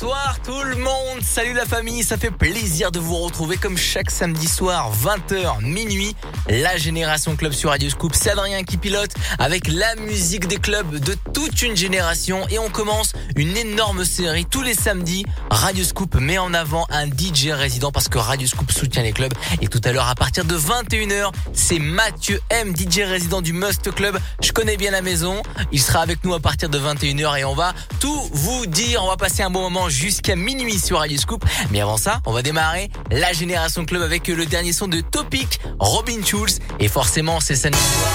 Bonsoir tout le monde, salut la famille, ça fait plaisir de vous retrouver comme chaque samedi soir, 20h minuit, la Génération Club sur Radio Scoop. C'est Adrien qui pilote avec la musique des clubs de toute une génération et on commence une énorme série tous les samedis. Radio Scoop met en avant un DJ résident parce que Radio Scoop soutient les clubs et tout à l'heure à partir de 21h, c'est Mathieu M, DJ résident du Must Club. Je connais bien la maison, il sera avec nous à partir de 21h et on va tout vous dire, on va passer un bon moment jusqu'à minuit sur Radio Scoop. Mais avant ça, on va démarrer la Génération Club avec le dernier son de Topic, Robin Schulz. Et forcément, c'est samedi soir.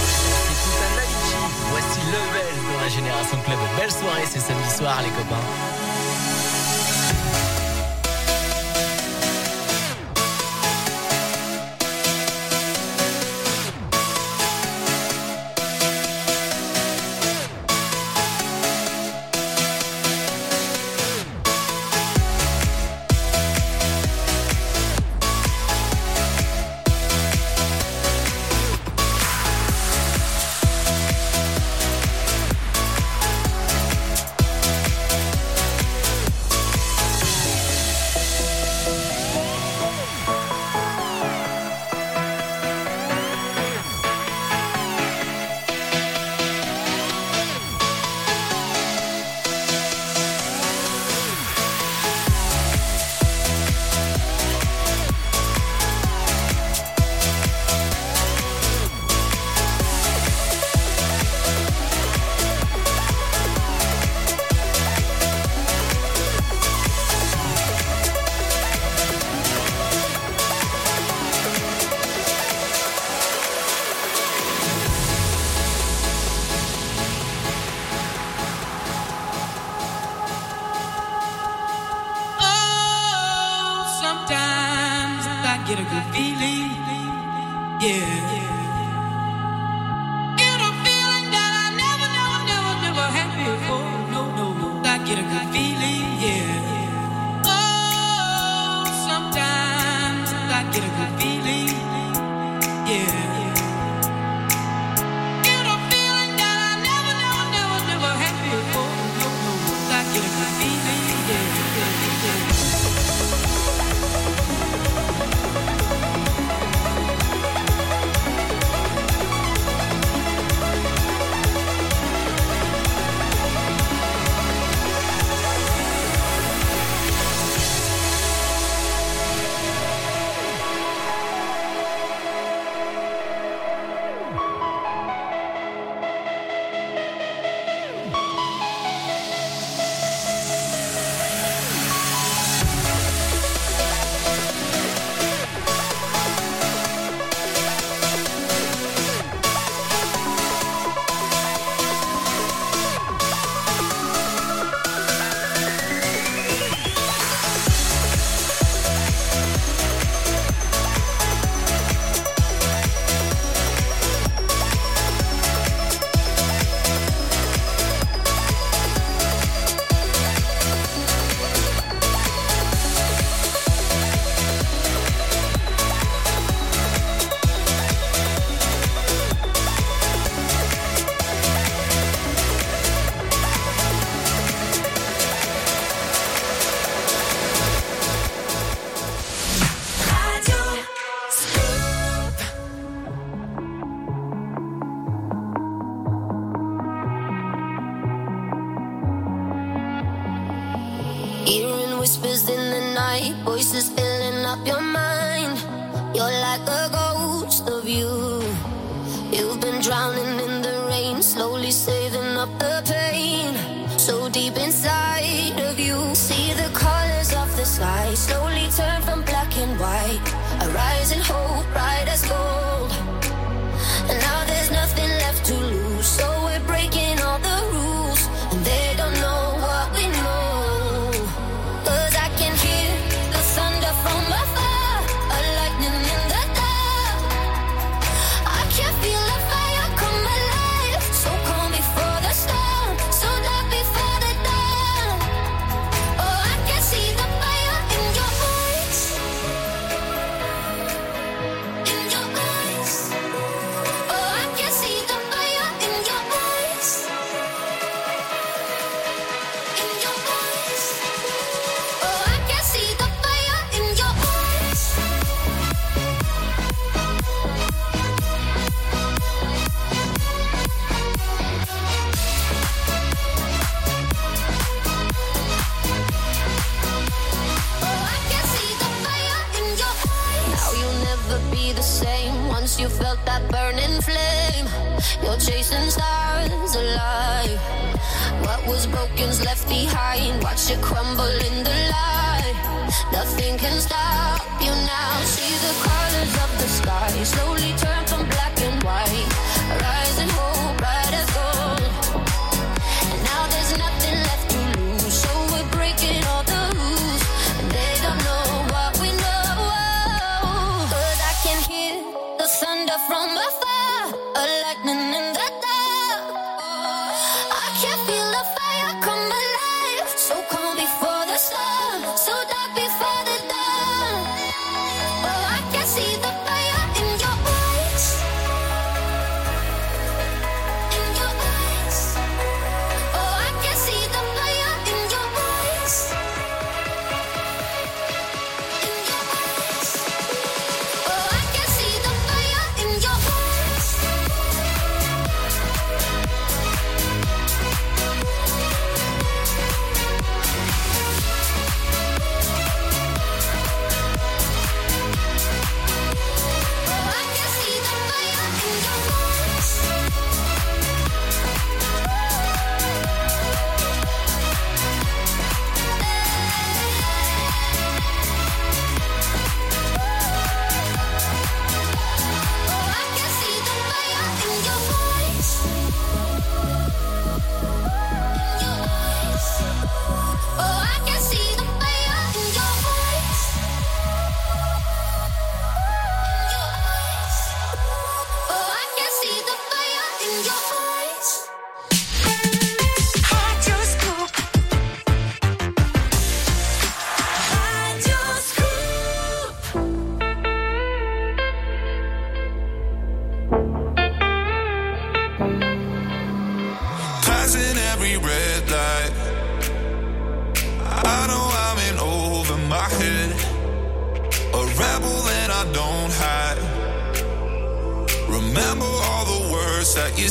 Voici Level dans la Génération Club. Belle soirée, c'est samedi soir, les copains.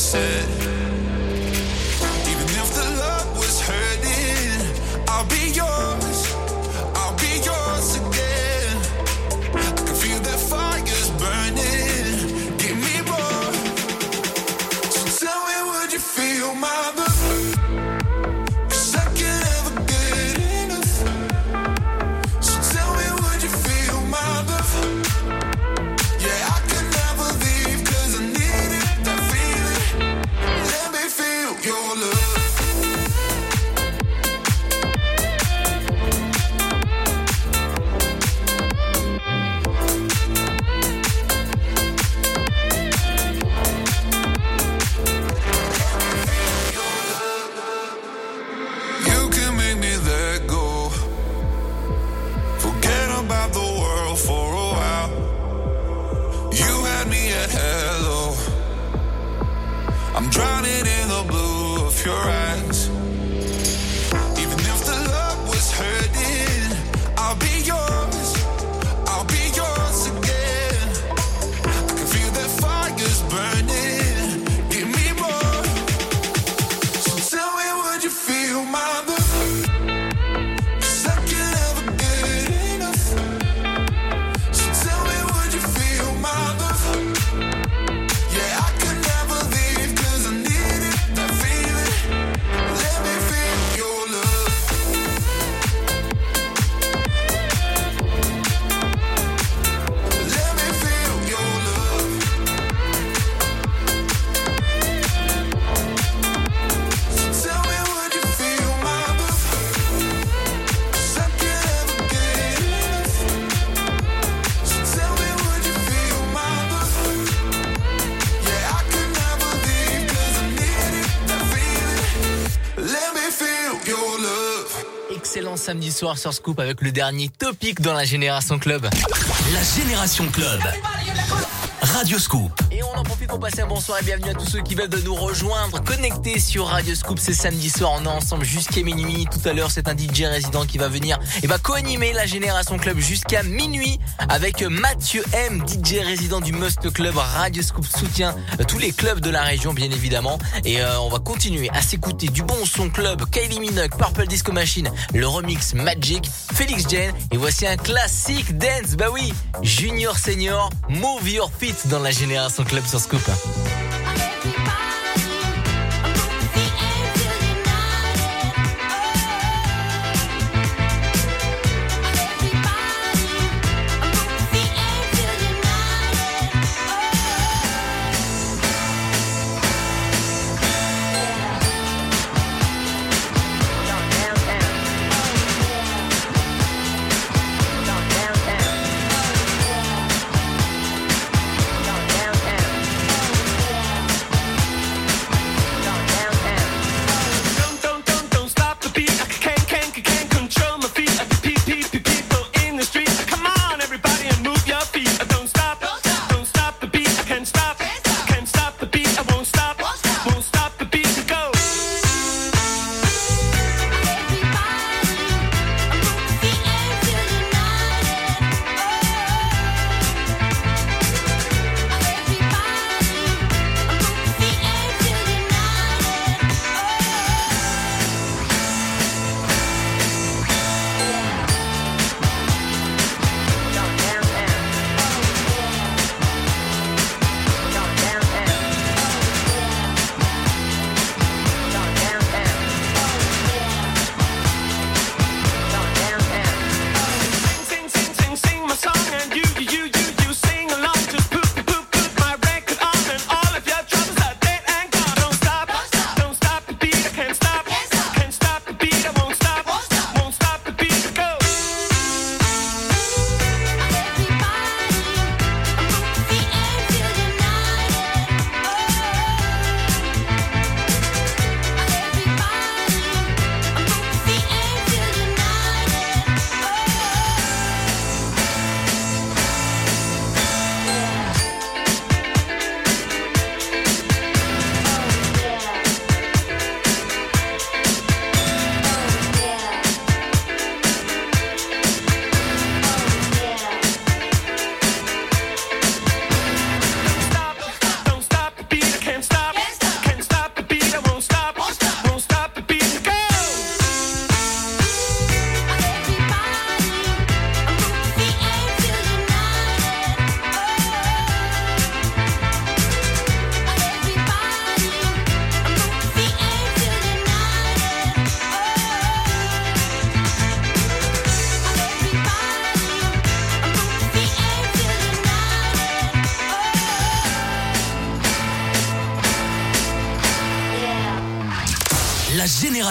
said. soir sur Scoop avec le dernier topic dans la Génération Club. La Génération Club. Radio Scoop. Et on en profite pour passer un bonsoir et bienvenue à tous ceux qui veulent de nous rejoindre Connectés sur Radio Scoop, c'est samedi soir, on est ensemble jusqu'à minuit. Tout à l'heure, c'est un DJ résident qui va venir et va co-animer la Génération Club jusqu'à minuit avec Mathieu M, DJ résident du Must Club. Radio Scoop soutient tous les clubs de la région, bien évidemment. Et euh, on va continuer à s'écouter du bon son club, Kylie Minogue, Purple Disco Machine, le remix Magic, Felix Jane. Et voici un classique dance, bah oui, Junior Senior, Move Your Feet dans la Génération Club sur Scoop.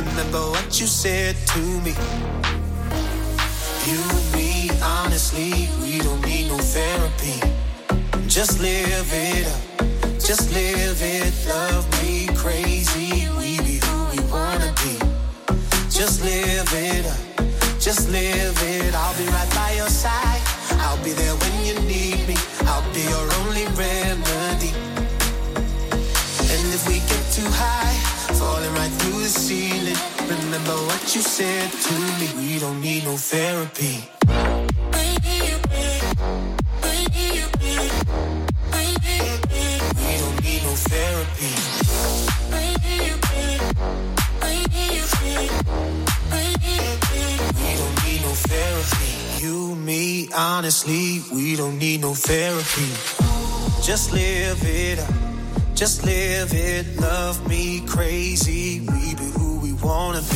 remember what you said to me. You, and me, honestly, we don't need no therapy. Just live it up, just live it. Love me crazy, we be who we wanna be. Just live it up, just live it. I'll be right by your side. I'll be there you said to me. We don't need no therapy. We don't need no therapy. We don't need no therapy. You, me, honestly, we don't need no therapy. Just live it up just live it, love me crazy. We be who we wanna be.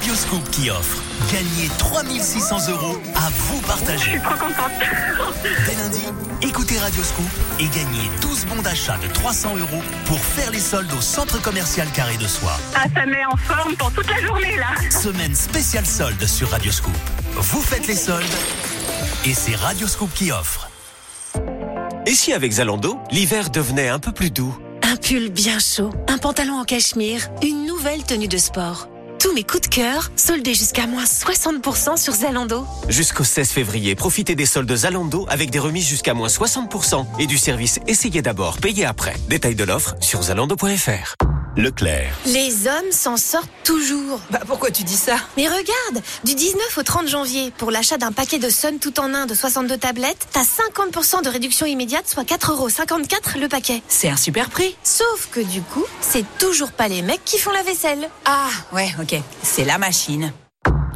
Radioscoop qui offre. Gagnez 3600 euros à vous partager. trop contente. Dès lundi, écoutez Radioscoop et gagnez 12 bons d'achat de 300 euros pour faire les soldes au centre commercial Carré de Soie. Ah, ça met en forme pour toute la journée, là. Semaine spéciale solde sur Radioscoop. Vous faites les soldes et c'est Radioscoop qui offre. Et si avec Zalando, l'hiver devenait un peu plus doux? Un pull bien chaud, un pantalon en cachemire, une nouvelle tenue de sport. Tous mes coups de cœur soldés jusqu'à moins 60% sur Zalando. Jusqu'au 16 février, profitez des soldes Zalando avec des remises jusqu'à moins 60% et du service Essayez d'abord, payez après. Détail de l'offre sur zalando.fr. Leclerc. Les hommes s'en sortent toujours. Bah pourquoi tu dis ça? Mais regarde, du 19 au 30 janvier, pour l'achat d'un paquet de Sun tout en un de 62 tablettes, t'as 50% de réduction immédiate, soit 4,54€ le paquet. C'est un super prix. Sauf que du coup, c'est toujours pas les mecs qui font la vaisselle. Ah ouais, ok. C'est la machine.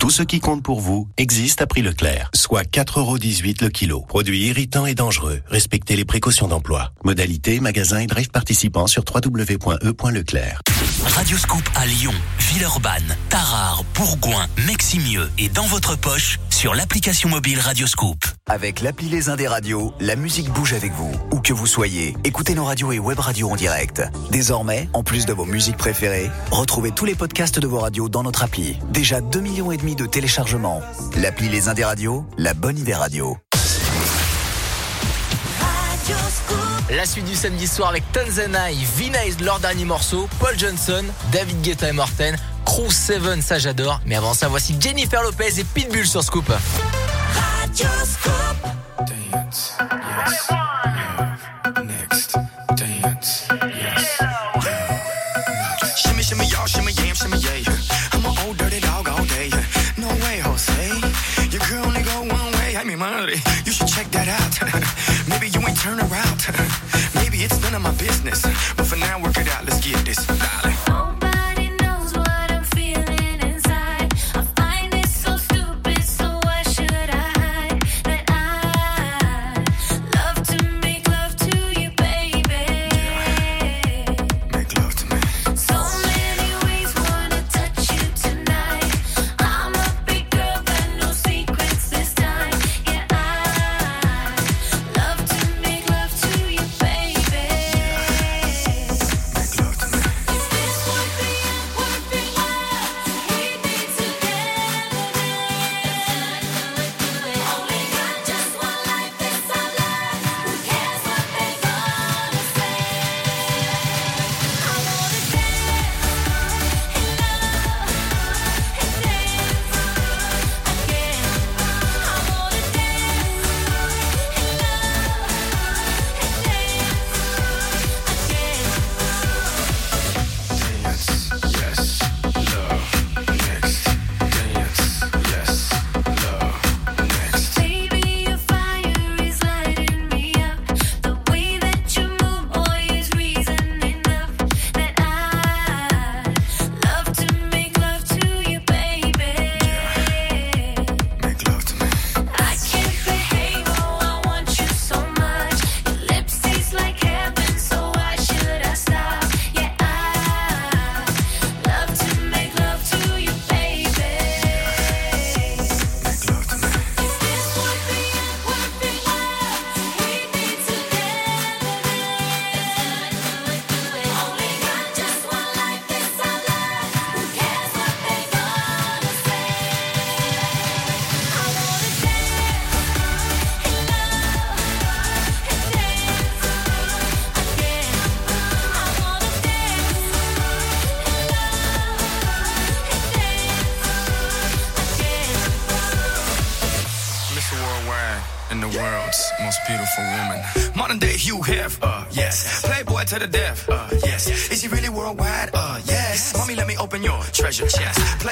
Tout ce qui compte pour vous existe à prix Leclerc, soit 4,18€ le kilo. Produit irritant et dangereux. Respectez les précautions d'emploi. Modalité, magasin et drive participants sur www.e.leclerc. Radioscoop à Lyon, Villeurbanne, Tarare, Bourgoin, Meximieux et dans votre poche sur l'application mobile Radioscoop. Avec l'appli Les Indés Radio, la musique bouge avec vous. Où que vous soyez, écoutez nos radios et web radios en direct. Désormais, en plus de vos musiques préférées, retrouvez tous les podcasts de vos radios dans notre appli. Déjà 2 millions et demi de téléchargements. L'appli Les Indés Radio, la bonne idée radio. La suite du samedi soir avec Tanzania, Vina est leur dernier morceau, Paul Johnson, David Guetta et Morten, Crew 7, ça j'adore. Mais avant ça, voici Jennifer Lopez et Pitbull sur Scoop. Dance, yes, turn around. Maybe it's none of my business. But for now, work it out. Let's get this,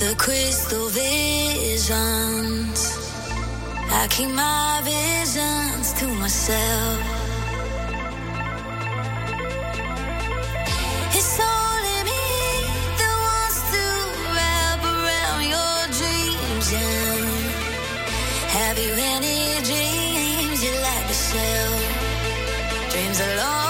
the crystal visions. I keep my visions to myself. It's only me that wants to wrap around your dreams. And have you any dreams you like to sell? Dreams alone.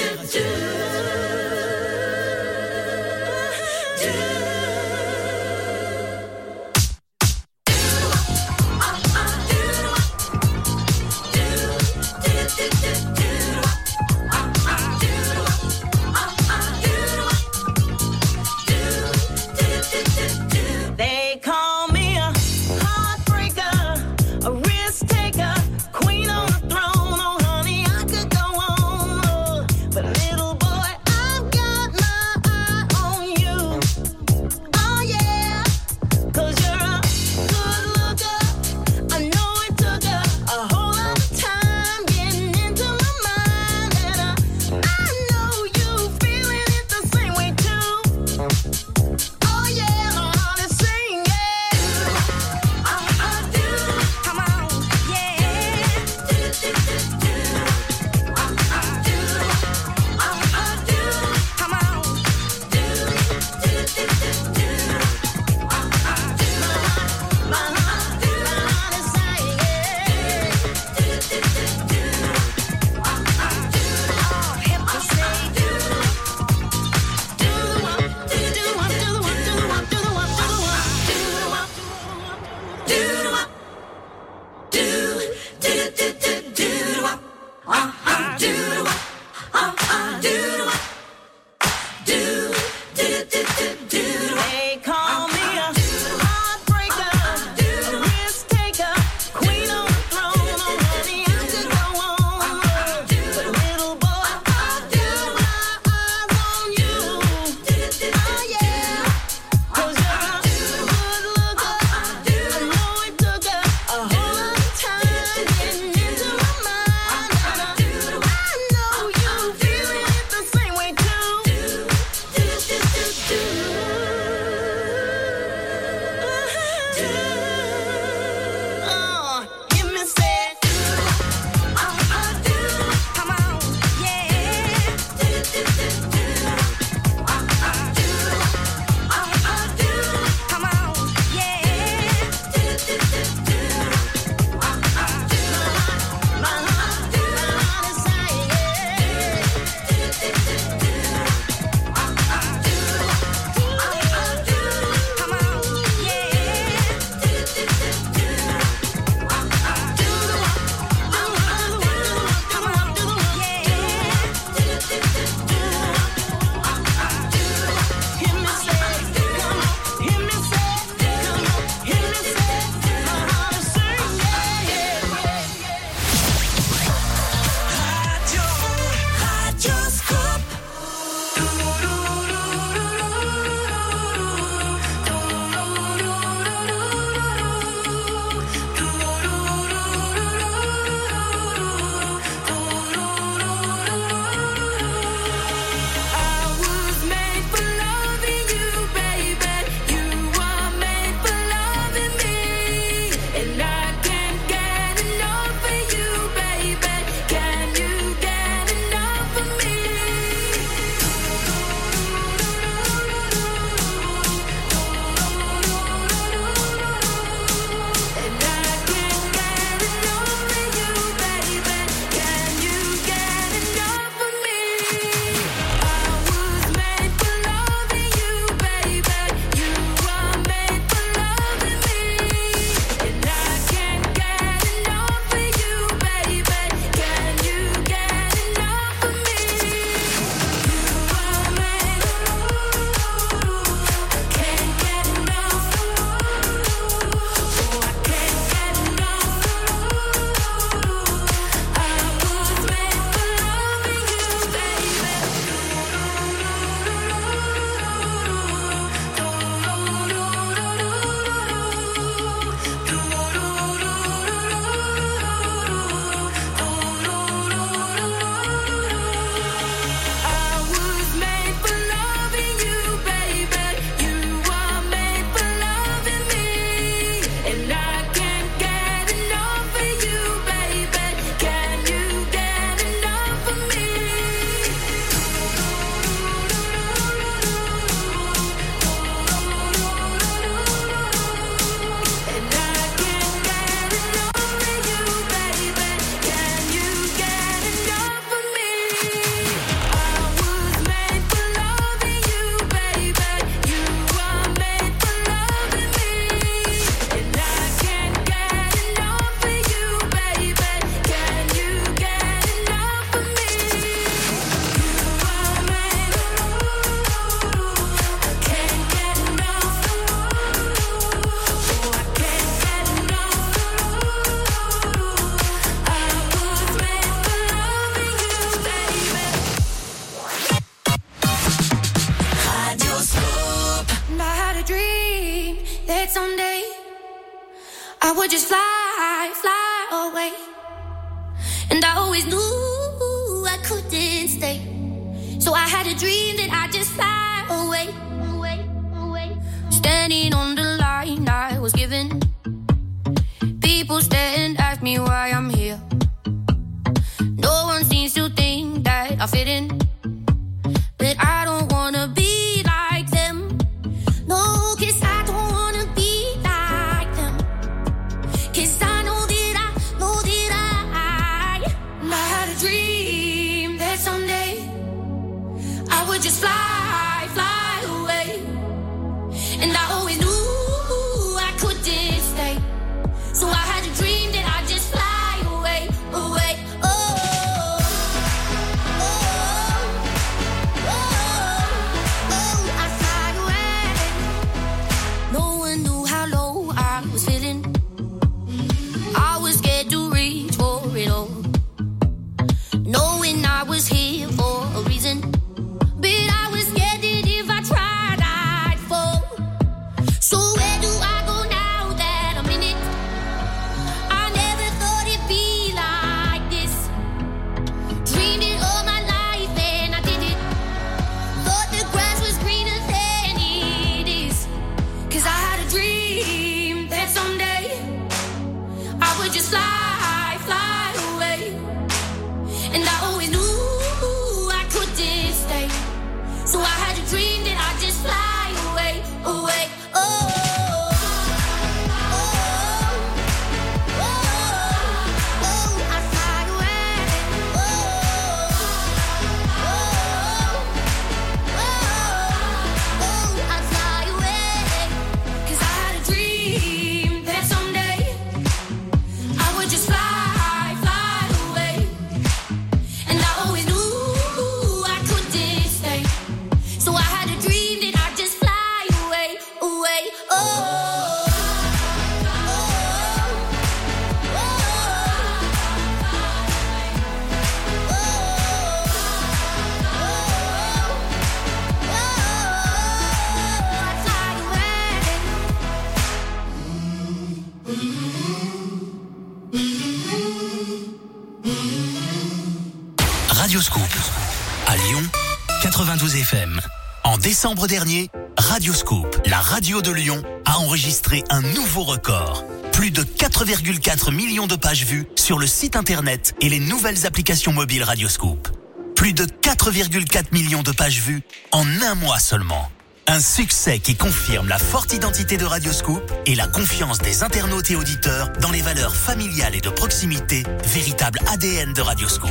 Dernier, Radioscoop, la radio de Lyon, a enregistré un nouveau record. Plus de 4,4 millions de pages vues sur le site internet et les nouvelles applications mobiles Radioscoop. Plus de 4,4 millions de pages vues en un mois seulement. Un succès qui confirme la forte identité de Radioscoop et la confiance des internautes et auditeurs dans les valeurs familiales et de proximité, véritable ADN de Radioscoop.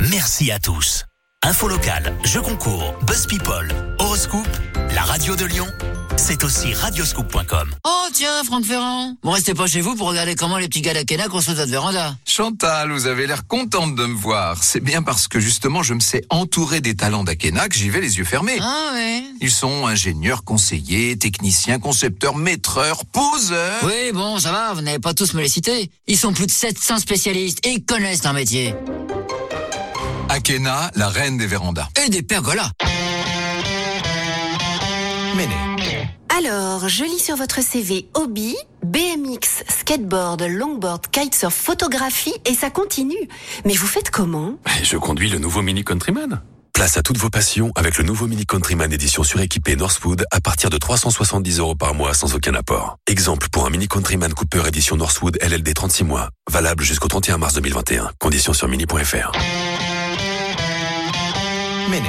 Merci à tous. Info locale, jeux concours, Buzz People, Horoscope, la radio de Lyon, c'est aussi radioscoop.com. Oh tiens, Franck Ferrand. Bon, restez pas chez vous pour regarder comment les petits gars d'Akena construisent votre véranda. Chantal, vous avez l'air contente de me voir. C'est bien parce que justement je me sais entourer des talents d'Akena que j'y vais les yeux fermés. Ah ouais Ils sont ingénieurs, conseillers, techniciens, concepteurs, maîtreurs, poseurs. Oui, bon, ça va, vous n'avez pas tous me les citer. Ils sont plus de 700 spécialistes et ils connaissent leur métier. Akena, la reine des vérandas. Et des pergolas. Méné. Alors, je lis sur votre CV hobby, BMX, skateboard, longboard, kitesurf, photographie et ça continue. Mais vous faites comment? Je conduis le nouveau Mini Countryman. Place à toutes vos passions avec le nouveau Mini Countryman édition suréquipée Northwood à partir de 370 euros par mois sans aucun apport. Exemple pour un Mini Countryman Cooper édition Northwood LLD 36 mois. Valable jusqu'au 31 mars 2021. Conditions sur mini.fr. Méné.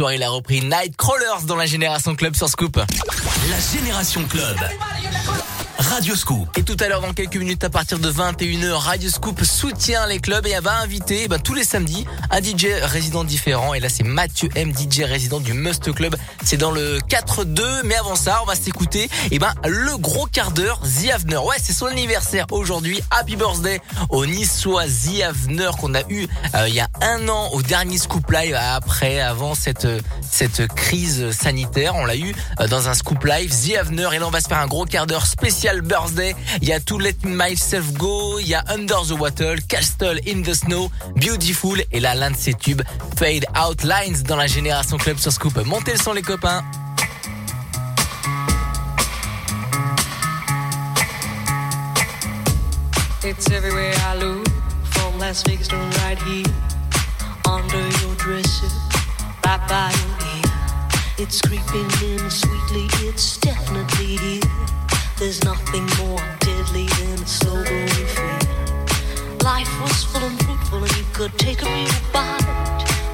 soir. Il a repris Nightcrawlers dans la Génération Club sur Scoop. La Génération Club. Radio Scoop. Et tout à l'heure, dans quelques minutes, à partir de 21h, Radio Scoop soutient les clubs et elle va inviter ben, tous les samedis un DJ résident différent. Et là, c'est Mathieu M, DJ résident du Must Club. C'est dans le 4-2. Mais avant ça, on va s'écouter et ben, le gros quart d'heure The Avener. Ouais, c'est son anniversaire aujourd'hui. Happy birthday au Niçois The Avener qu'on a eu euh, il y a un an au dernier Scoop Live après, avant cette, cette crise sanitaire. On l'a eu euh, dans un Scoop Live The Avener. Et là, on va se faire un gros quart d'heure spécial birthday. Il y a To Let Myself Go, il y a Under the Water, Castle in the Snow, Beautiful et là l'un de ses tubes, Fade Out Lines dans la génération club sur Scoop. Montez le son les copains. It's everywhere I look, from Las Vegas to right here, under your dresser, right by your ear. It's creeping in sweetly, it's definitely here. There's nothing more deadly than a slow growing fear. Life was full and fruitful, and you could take a real bite.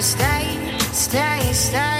stay, stay, stay.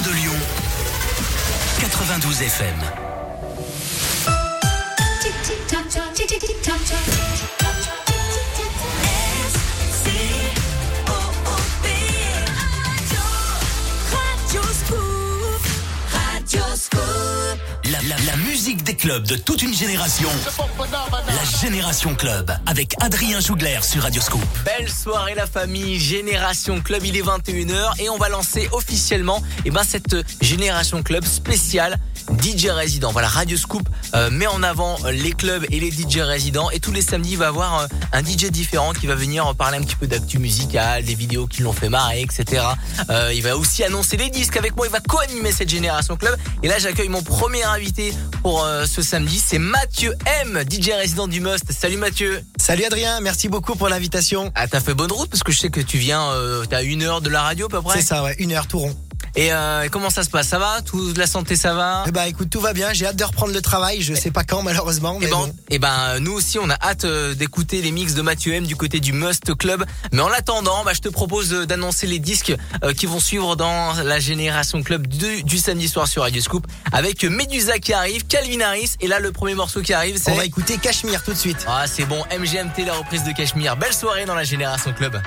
de Lyon, 92 FM. La, musique des clubs de toute une génération. La Génération Club avec Adrien Jougler sur Radioscope. Belle soirée la famille Génération Club, il est 21h et on va lancer officiellement eh ben, cette euh, Génération Club spéciale DJ résidents. Voilà, Radio Scoop euh, met en avant les clubs et les DJ résidents. Et tous les samedis, il va avoir euh, un DJ différent qui va venir parler un petit peu d'actu musicale, des vidéos qui l'ont fait marrer, etc. Euh, il va aussi annoncer les disques avec moi. Il va co-animer cette Génération Club. Et là, j'accueille mon premier invité pour euh, ce samedi. C'est Mathieu M, DJ résident du Must. Salut Mathieu. Salut Adrien, merci beaucoup pour l'invitation. Ah, t'as fait bonne route parce que je sais que tu viens, euh, t'as une heure de la radio à peu près. C'est ça, ouais, une heure tout rond. Et euh, comment ça se passe? Ça va? Tout la santé, ça va? Eh ben écoute, tout va bien. J'ai hâte de reprendre le travail. Je sais pas quand malheureusement, mais Eh ben, bon. eh ben, nous aussi, on a hâte euh, d'écouter les mix de Mathieu M du côté du Must Club. Mais en attendant, bah, je te propose euh, d'annoncer les disques euh, qui vont suivre dans la génération club du, du samedi soir sur Radio Scoop avec Medusa qui arrive, Calvin Harris. Et là, le premier morceau qui arrive, c'est On va écouter Cachemire tout de suite. Ah, c'est bon, MGMT, la reprise de Cachemire. Belle soirée dans la génération club.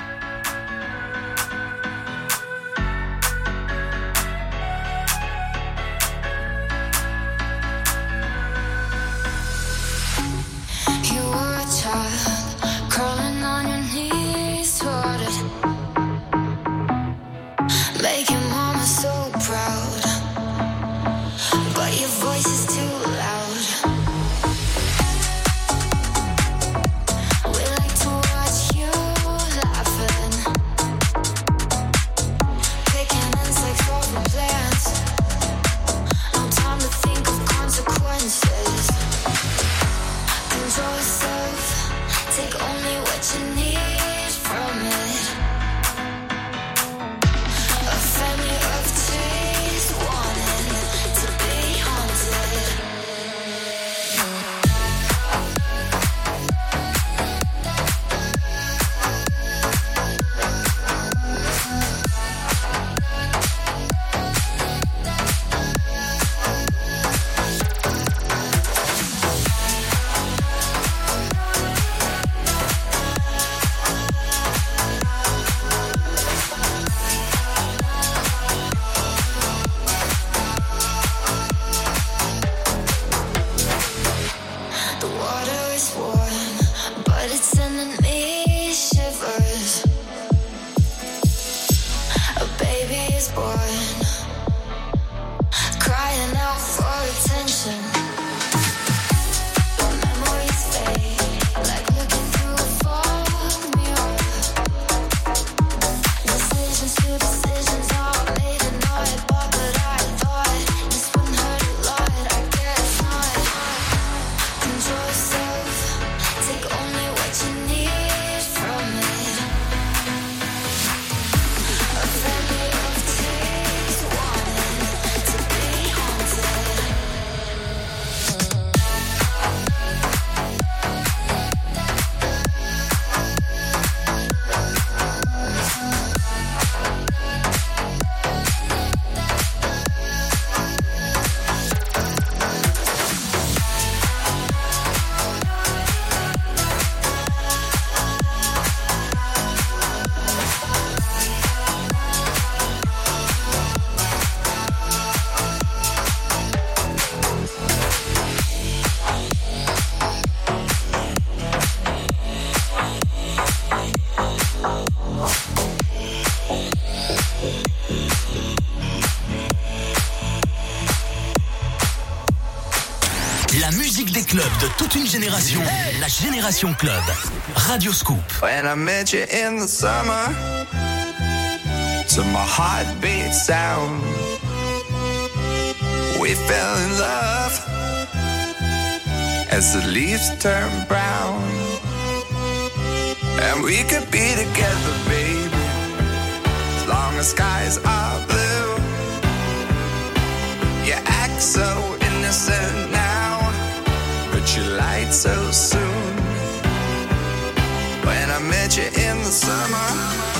Toute une génération. La Génération Club. Radio Scoop. When I met you in the summer, to my heartbeat sound, we fell in love as the leaves turn brown. And we could be together, baby, as long as skies are blue. You act so innocent you lied so soon. When I met you in the summer.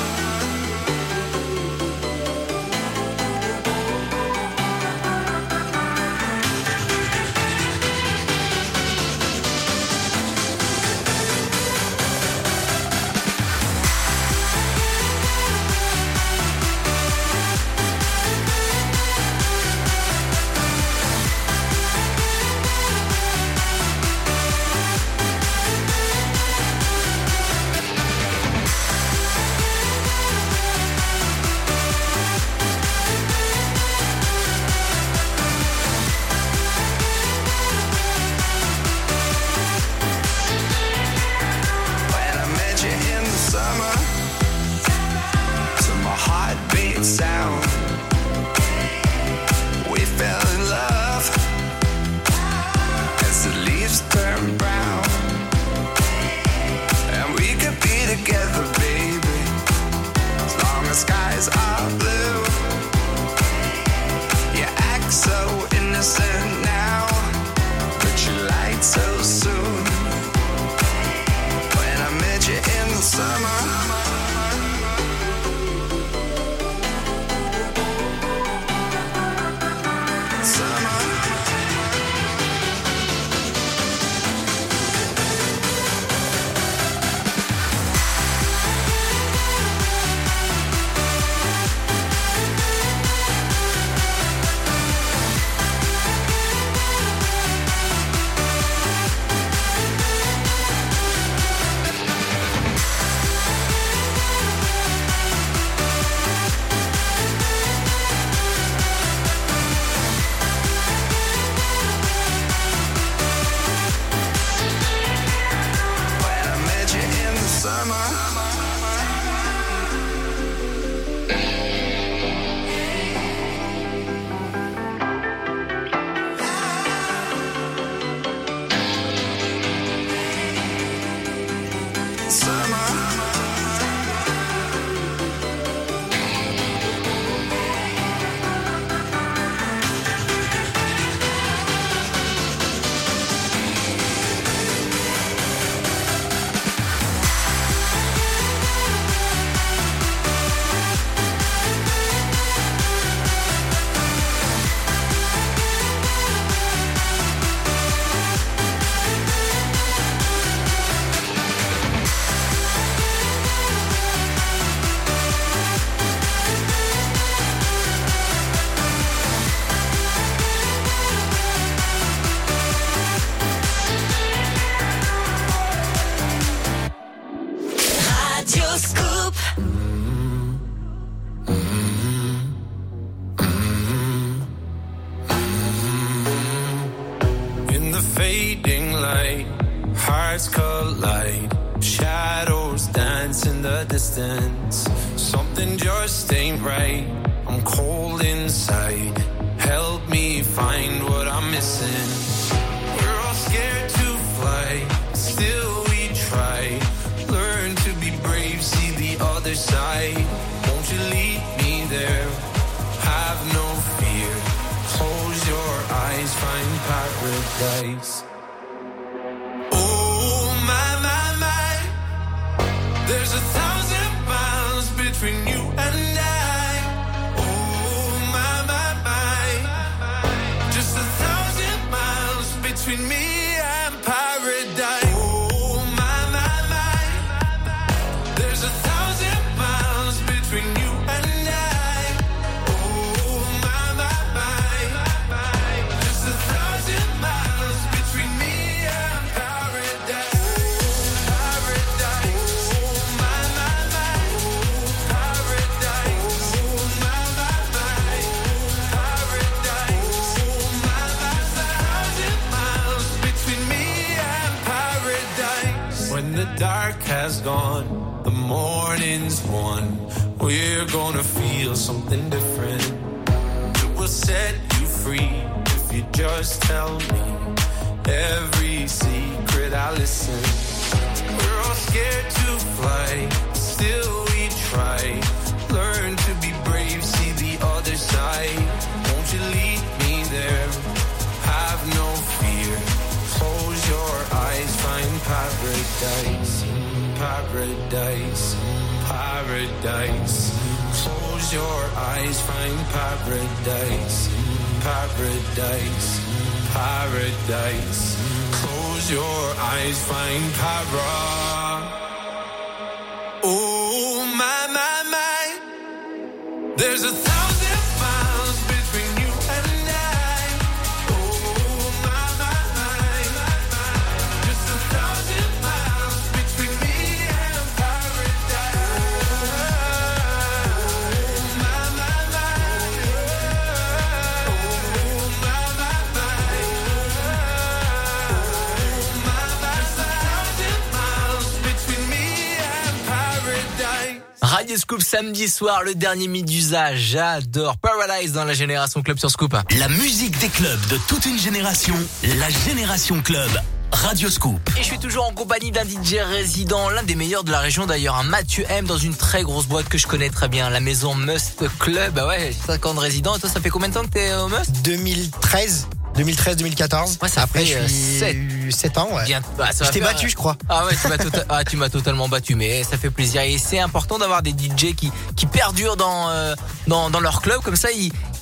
samedi soir, le dernier mythe d'usage. J'adore Paradise dans la Génération Club sur Scoop. La musique des clubs de toute une génération, la Génération Club. Radio Scoop. Et je suis toujours en compagnie d'un DJ résident, l'un des meilleurs de la région d'ailleurs, un Mathieu M dans une très grosse boîte que je connais très bien, la maison Must Club. Bah ouais, 5 ans de résident. Et toi, ça fait combien de temps que t'es au Must? 2013, 2013-2014. Ouais, ça Après, je suis 7 7 ans. Ouais. Bah, je t'ai battu, je crois. Ah ouais, tota- ah, tu m'as totalement battu, mais ça fait plaisir. Et c'est important d'avoir des DJ qui, perdurent euh, dans, dans, leur club, comme ça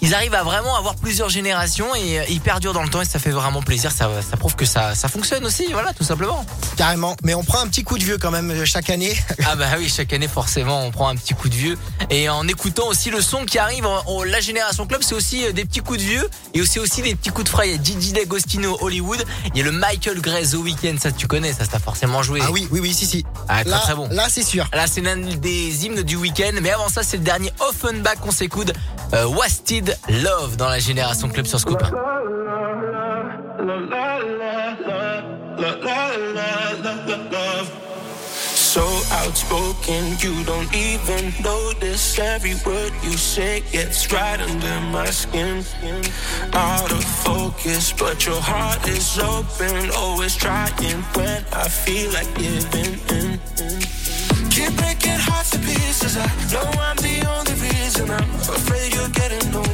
ils arrivent à vraiment avoir plusieurs générations et euh, ils perdurent dans le temps et ça fait vraiment plaisir. Ça, ça prouve que ça, ça fonctionne aussi, voilà, tout simplement. Carrément. Mais on prend un petit coup de vieux quand même euh, chaque année. Ah bah oui, chaque année forcément on prend un petit coup de vieux et en écoutant aussi le son qui arrive, la génération club c'est aussi euh, des petits coups de vieux et aussi aussi des petits coups de frais. Il y a Gigi D'Agostino Hollywood, il y a le Michael Gray The Weeknd, ça tu connais, ça t'as forcément joué. Ah oui, oui, oui, si, si. Ah, très Là- très bon. Là, c'est sûr. Là c'est l'un des hymnes du week-end, mais avant ça c'est le dernier Offenbach qu'on s'écoute, euh, Wasted Love dans la génération club sur Scoop. So outspoken, you don't even notice every word you say gets right under my skin. Out of focus, but your heart is open, always trying when I feel like giving in. Keep breaking hearts to pieces. I know I'm the only reason. I'm afraid you're getting over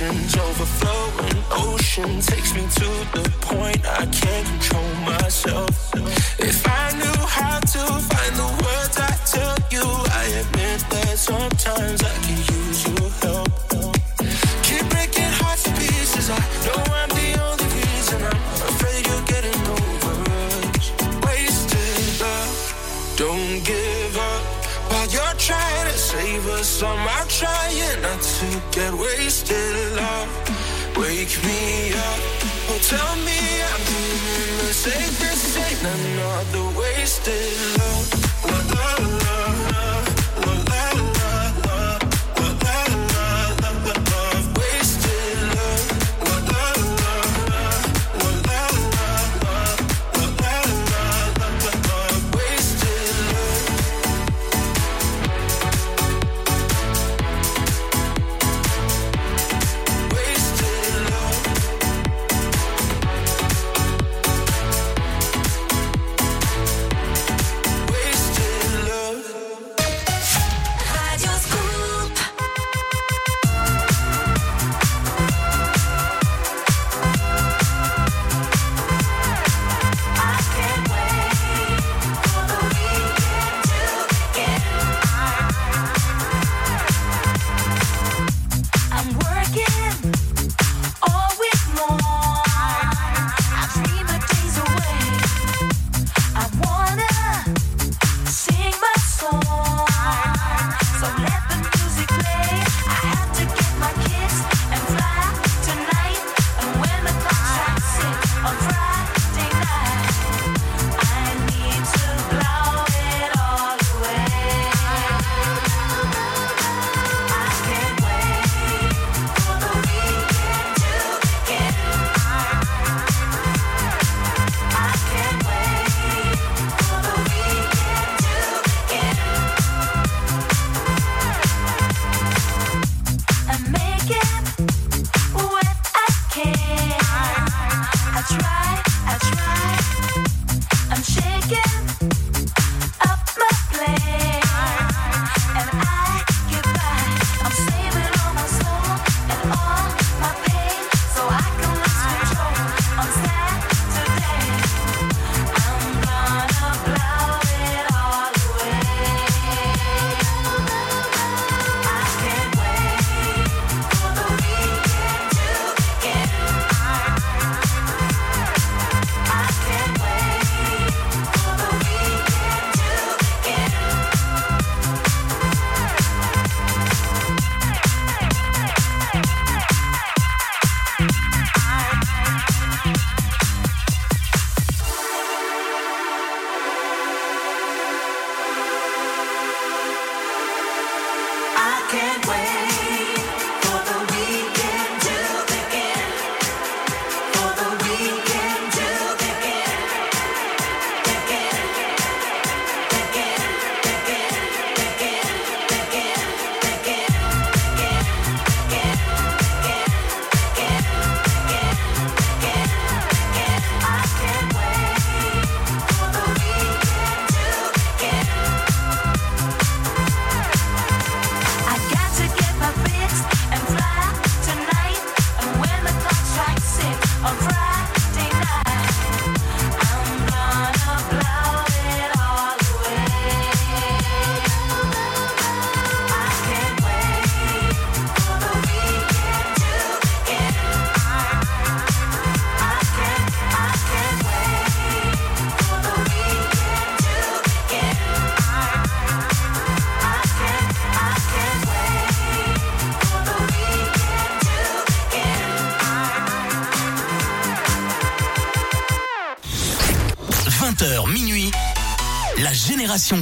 emotions overflowing ocean takes me to the point I can't control myself. If I knew how to find the words I tell you, I admit that sometimes I us. I'm trying not to get wasted. Love, wake me up. Oh, tell me I'm doing the. This ain't another wasted. Love,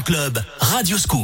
Club Radio Scoop.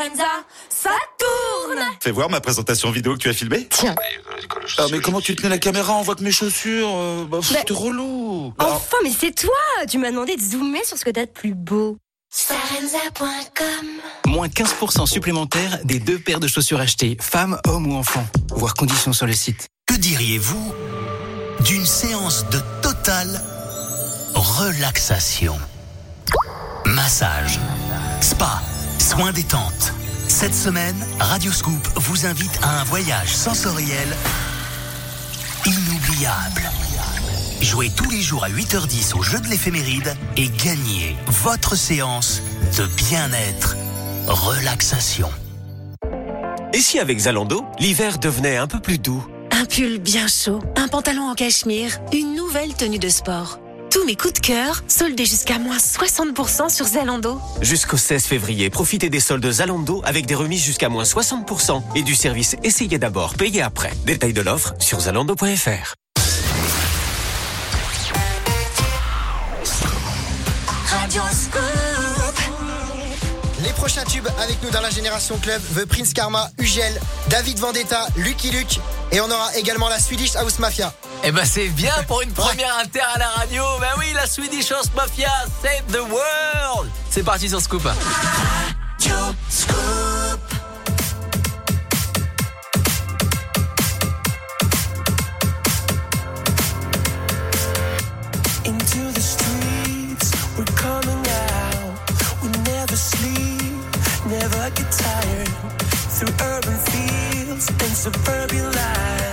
Sarenza, ça tourne Fais voir ma présentation vidéo que tu as filmée. Tiens. Ah, mais comment tu tenais la caméra? On voit que mes chaussures. euh, bah, T'es relou. Bah, Enfin, mais c'est toi Tu m'as demandé de zoomer sur ce que t'as de plus beau. Sarenza.com Moins 15% supplémentaire des deux paires de chaussures achetées, femmes, hommes ou enfants. Voir conditions sur le site. Que diriez-vous d'une séance de totale relaxation? Massage, spa, soins détente. Cette semaine, Radio Scoop vous invite à un voyage sensoriel inoubliable. Jouez tous les jours à 8h10 au jeu de l'éphéméride et gagnez votre séance de bien-être, relaxation. Et si avec Zalando, l'hiver devenait un peu plus doux? Un pull bien chaud, un pantalon en cachemire, une nouvelle tenue de sport. Tous mes coups de cœur soldés jusqu'à moins 60% sur Zalando. Jusqu'au 16 février, profitez des soldes Zalando avec des remises jusqu'à moins 60% et du service Essayez d'abord, payez après. Détail de l'offre sur zalando.fr. Les prochains tubes avec nous dans la Génération Club, The Prince Karma, Ugel, David Vendetta, Lucky Luke et on aura également la Swedish House Mafia. Eh ben c'est bien pour une première inter à la radio. Ben oui, la Swedish House Mafia, Save the World. C'est parti sur Scoop. Radio Scoop tired. Through urban fields and suburban life.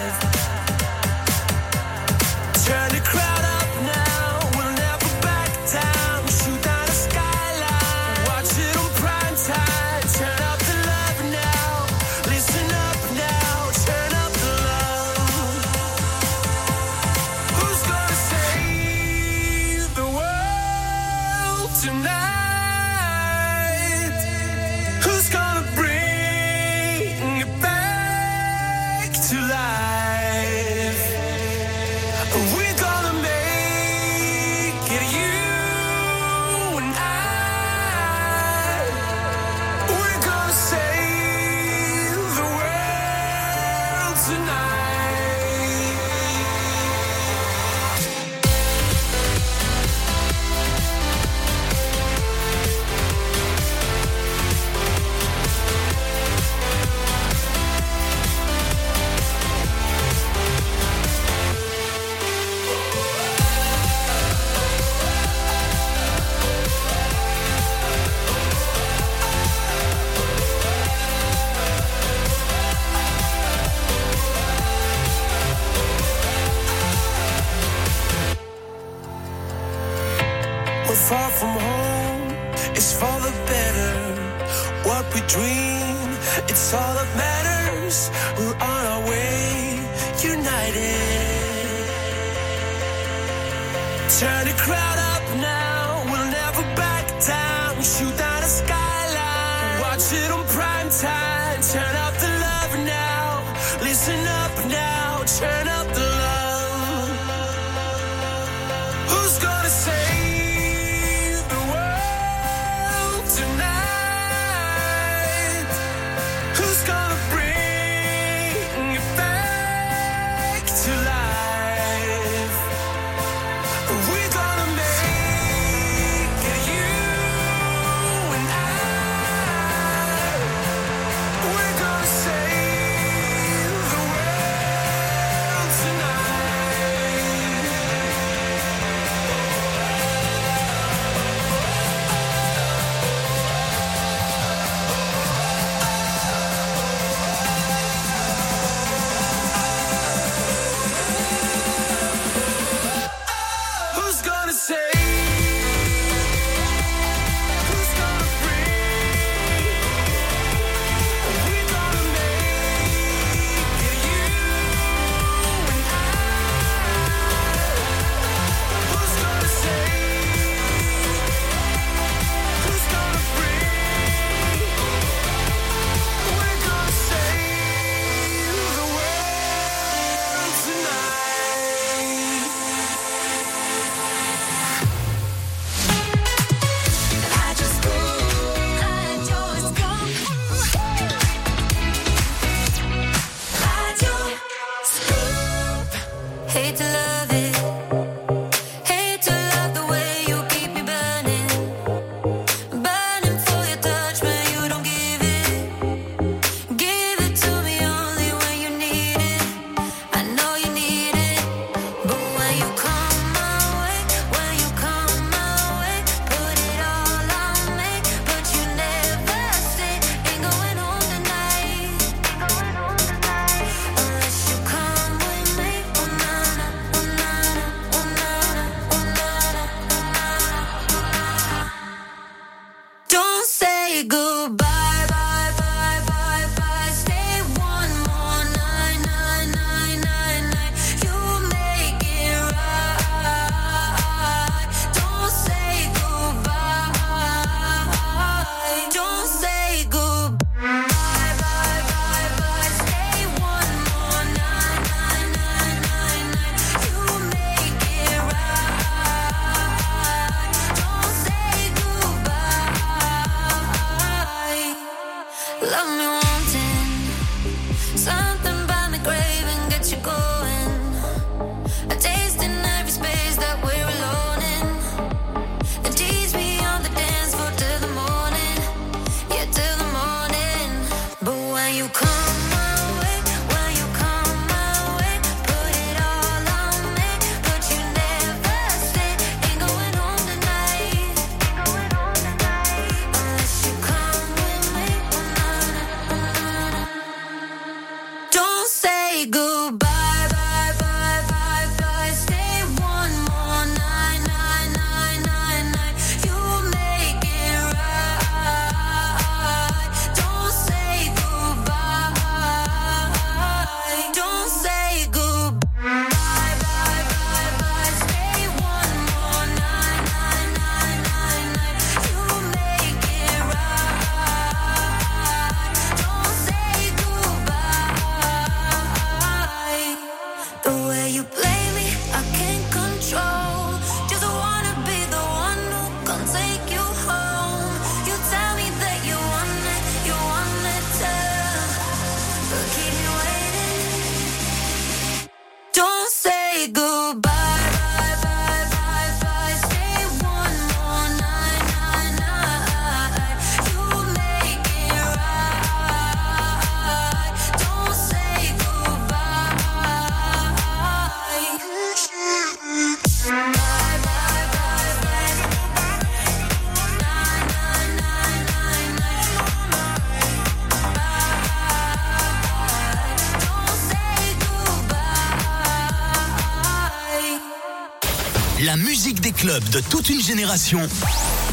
Clubs de toute une génération.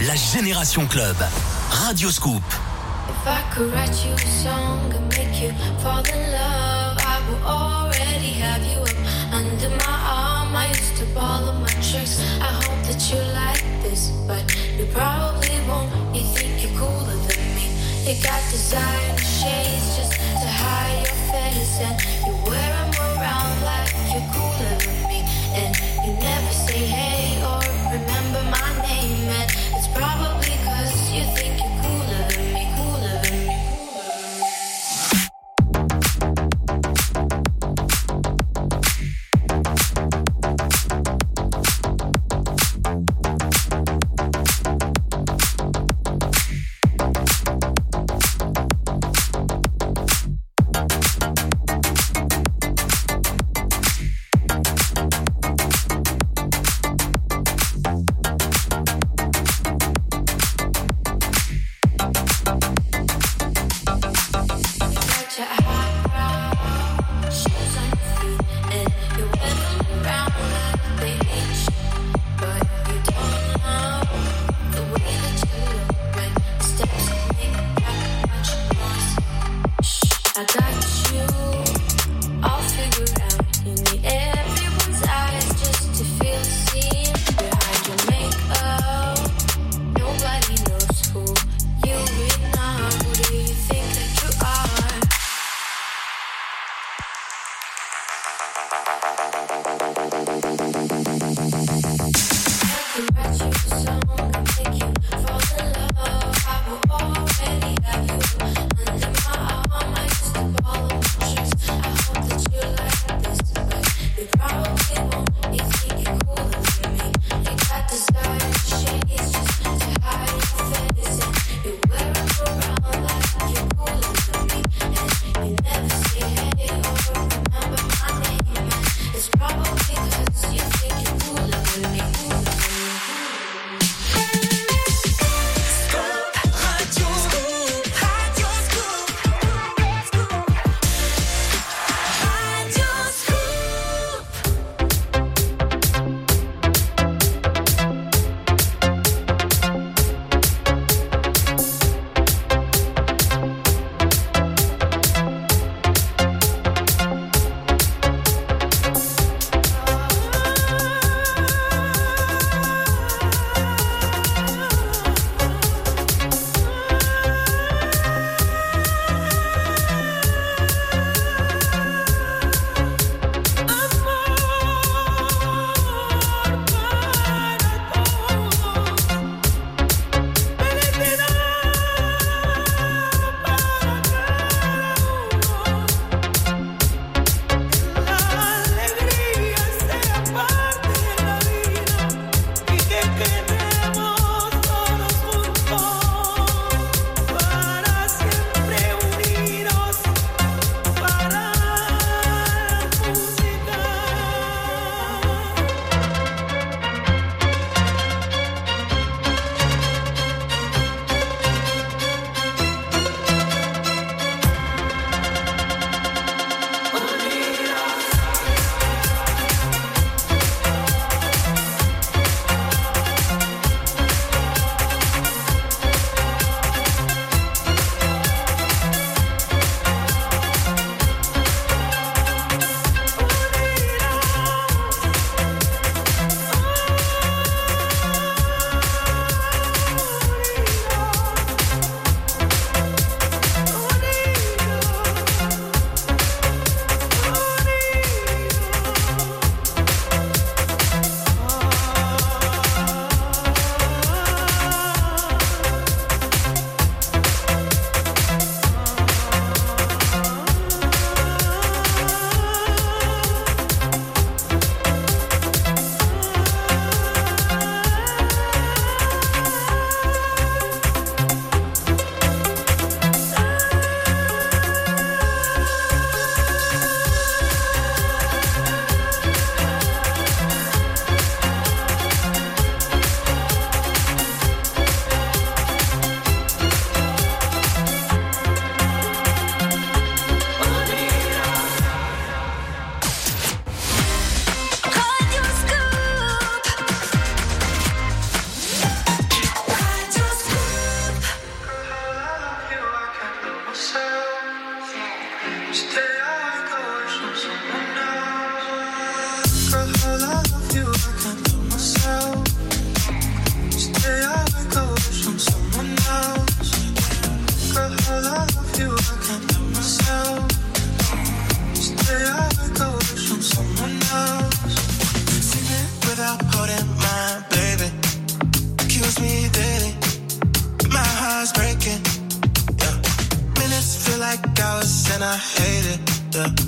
La Génération Club. Radio Scoop. If I could write you a song and make you fall in love, I would already have you up under my arm. I used to ball of my tricks. I hope that you like this, but you probably won't. You think you're cooler than me. You got designer shades just to hide your face, and you wear 'em around like you're cooler than me. And you never say hey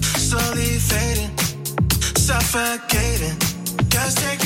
slowly fading, suffocating. Just take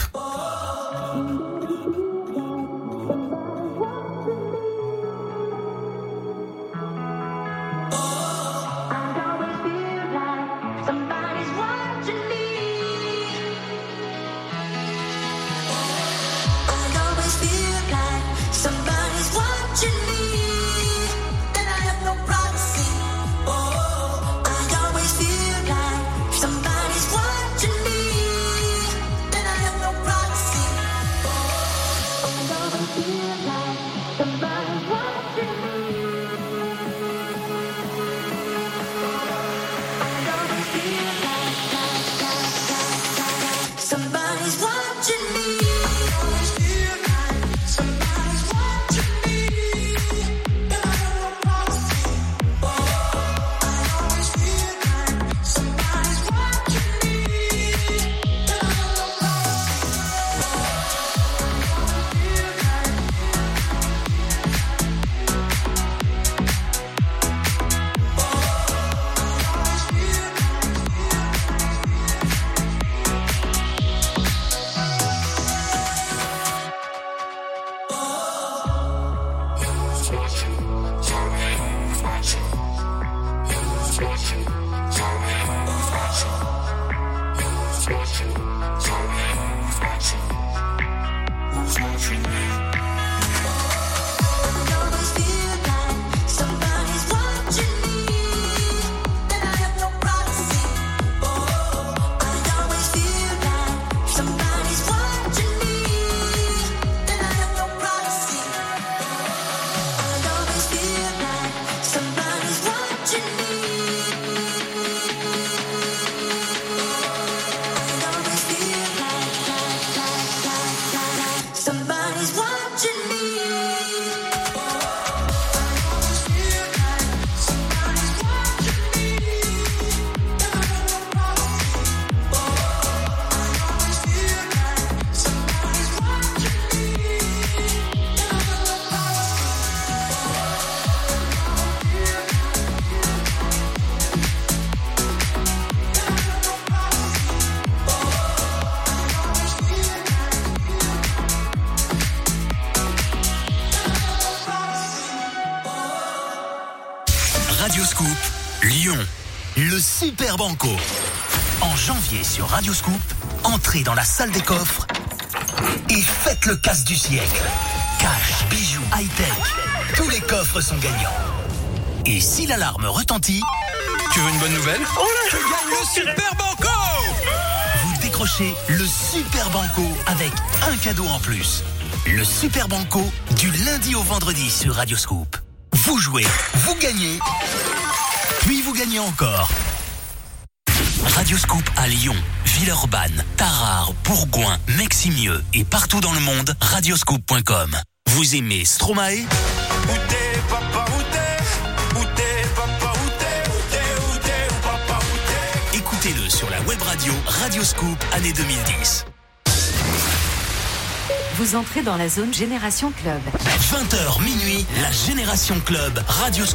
Radio Scoop, entrez dans la salle des coffres et faites le casse du siècle. Cash, bijoux, high-tech, tous les coffres sont gagnants. Et si l'alarme retentit... Tu veux une bonne nouvelle Oh là le Super Banco Vous décrochez le Super Banco avec un cadeau en plus. Le Super Banco du lundi au vendredi sur Radio Scoop. Vous jouez, vous gagnez, puis vous gagnez encore. Radio Scoop à Lyon Villeurbanne, Tarare, Bourgoin, Meximieux et partout dans le monde, radioscoop.com. Vous aimez Stromae? Écoutez-le sur la web radio Radio Scoop année 2010. Vous entrez dans la zone Génération Club. 20h minuit, la Génération Club Radio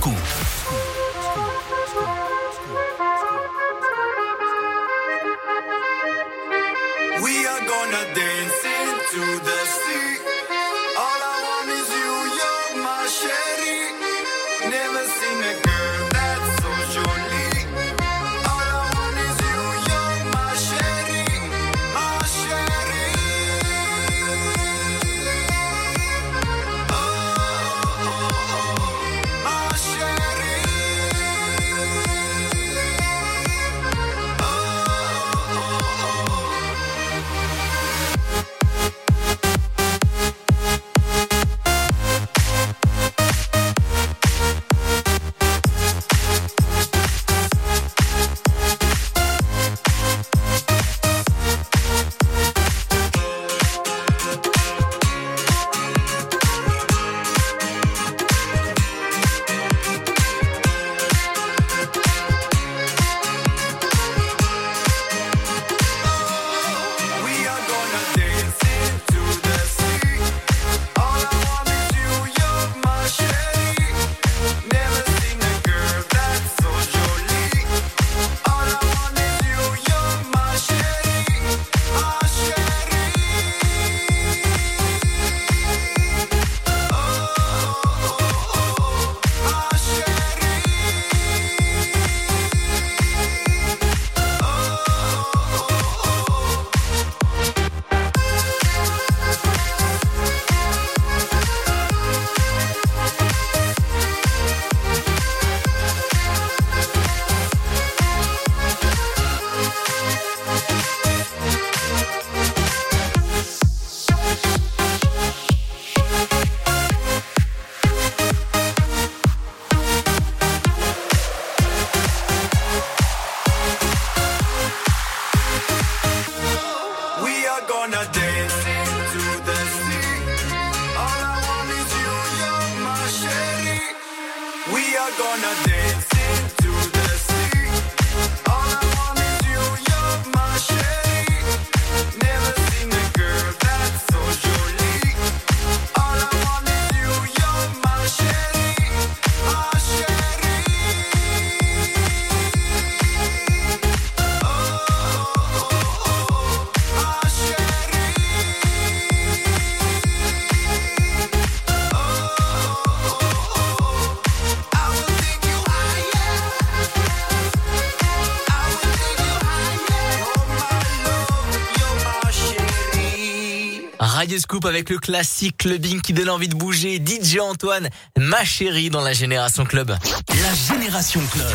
Avec le classique clubbing qui donne envie de bouger. DJ Antoine, ma chérie dans la Génération Club. La Génération Club.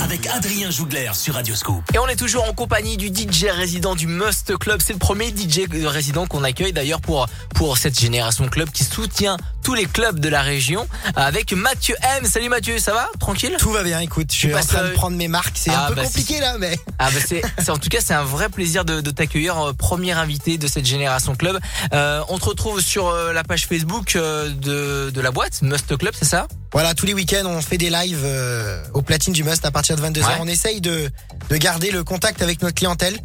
Avec Adrien Jougler sur Radio Scoop. Et on est toujours en compagnie du DJ résident du Must Club. C'est le premier DJ résident qu'on accueille d'ailleurs pour, pour cette Génération Club qui soutient tous les clubs de la région avec Mathieu M. Salut Mathieu, ça va? Tranquille? Tout va bien, écoute, je suis en train de prendre mes marques. C'est Ah, un peu bah, compliqué là, mais. Ah bah c'est, en tout cas c'est un vrai plaisir de, de t'accueillir euh, premier invité de cette génération club. Euh, on te retrouve sur euh, la page Facebook de, de la boîte Must Club, c'est ça? Voilà, tous les week-ends, on fait des lives au platine du Must à partir de 22h. Ouais. On essaye de, de garder le contact avec notre clientèle.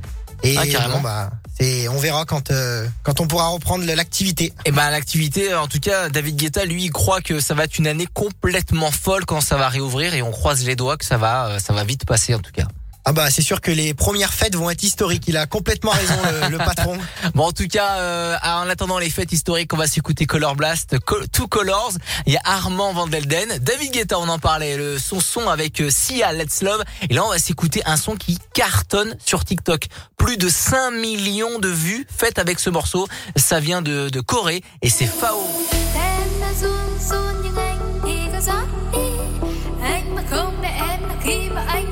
Et Ah, carrément. bon, bah, c'est, on verra quand, euh, quand on pourra reprendre l'activité. Et ben l'activité, en tout cas David Guetta lui il croit que ça va être une année complètement folle quand ça va réouvrir et on croise les doigts que ça va euh, ça va vite passer en tout cas. Ah bah c'est sûr que les premières fêtes vont être historiques. Il a complètement raison le, le patron. Bon, en tout cas, euh, en attendant les fêtes historiques, on va s'écouter Color Blast, Co- Two Colors. Il y a Armand Van Delden, David Guetta, on en parlait, le, son son avec euh, Sia Let's Love. Et là, on va s'écouter un son qui cartonne sur TikTok. Plus de 5 millions de vues faites avec ce morceau. Ça vient de, de Corée et c'est Fao. Anh không em là khi mà anh